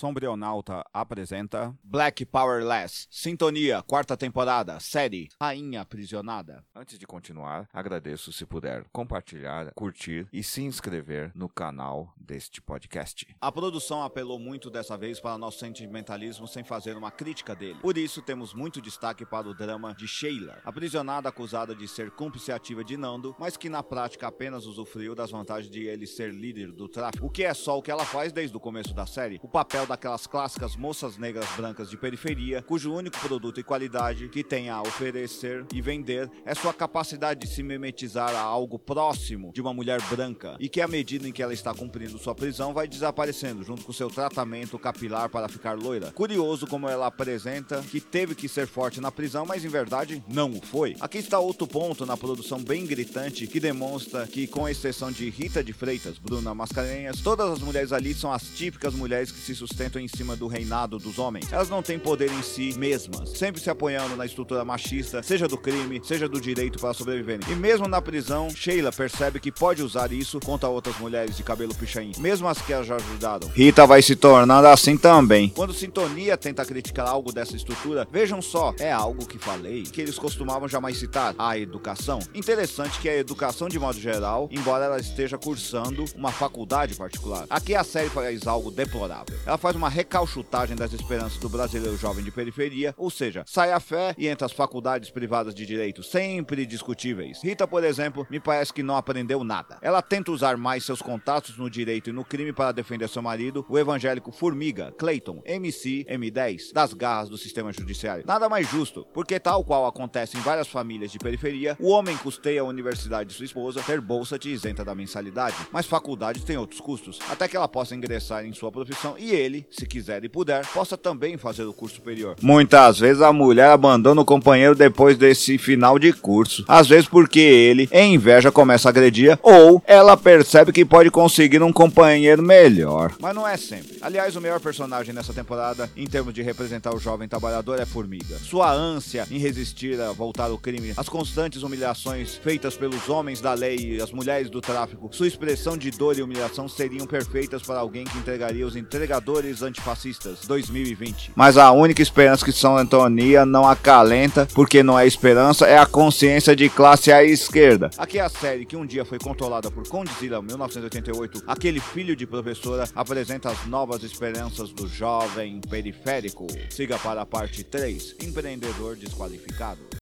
Sombrionauta apresenta Black Powerless, Sintonia, quarta temporada, série Rainha Aprisionada. Antes de continuar, agradeço se puder compartilhar, curtir e se inscrever no canal deste podcast. A produção apelou muito dessa vez para nosso sentimentalismo sem fazer uma crítica dele. Por isso, temos muito destaque para o drama de Sheila, aprisionada acusada de ser cúmplice ativa de Nando, mas que na prática apenas usufruiu das vantagens de ele ser líder do tráfico, o que é só o que ela faz desde o começo da série. O papel daquelas clássicas moças negras brancas de periferia, cujo único produto e qualidade que tem a oferecer e vender é sua capacidade de se mimetizar a algo próximo de uma mulher branca e que à medida em que ela está cumprindo sua prisão vai desaparecendo junto com seu tratamento capilar para ficar loira. Curioso como ela apresenta que teve que ser forte na prisão, mas em verdade não o foi. Aqui está outro ponto na produção bem gritante que demonstra que com exceção de Rita de Freitas, Bruna Mascarenhas, todas as mulheres ali são as típicas mulheres que se sustentam em cima do reinado dos homens. Elas não têm poder em si mesmas, sempre se apoiando na estrutura machista, seja do crime, seja do direito para sobreviverem. E mesmo na prisão, Sheila percebe que pode usar isso contra outras mulheres de cabelo pichain, mesmo as que a já ajudaram. Rita vai se tornando assim também. Quando Sintonia tenta criticar algo dessa estrutura, vejam só, é algo que falei, que eles costumavam jamais citar, a educação. Interessante que a educação de modo geral, embora ela esteja cursando uma faculdade particular. Aqui a série faz algo deplorável. Ela faz uma recalchutagem das esperanças do brasileiro jovem de periferia, ou seja, sai a fé e entra as faculdades privadas de direito, sempre discutíveis. Rita, por exemplo, me parece que não aprendeu nada. Ela tenta usar mais seus contatos no direito e no crime para defender seu marido, o evangélico Formiga, Clayton, MC, M10, das garras do sistema judiciário. Nada mais justo, porque tal qual acontece em várias famílias de periferia, o homem custeia a universidade de sua esposa, ter bolsa te isenta da mensalidade, mas faculdade tem outros custos, até que ela possa ingressar em sua profissão e ele, se quiser e puder, possa também fazer o curso superior. Muitas vezes a mulher abandona o companheiro depois desse final de curso, às vezes porque ele, em inveja, começa a agredir ou ela percebe que pode conseguir um companheiro melhor. Mas não é sempre. Aliás, o melhor personagem nessa temporada, em termos de representar o jovem trabalhador, é Formiga. Sua ânsia em resistir a voltar ao crime, as constantes humilhações feitas pelos homens da lei e as mulheres do tráfico, sua expressão de dor e humilhação seriam perfeitas para alguém que entregaria os entregadores antifascistas 2020. Mas a única esperança que São Antonia não acalenta, porque não é esperança, é a consciência de classe à esquerda. Aqui é a série que um dia foi controlada por Condzilla 1988, aquele filho de professora, apresenta as novas esperanças do jovem periférico. Siga para a parte 3, empreendedor desqualificado.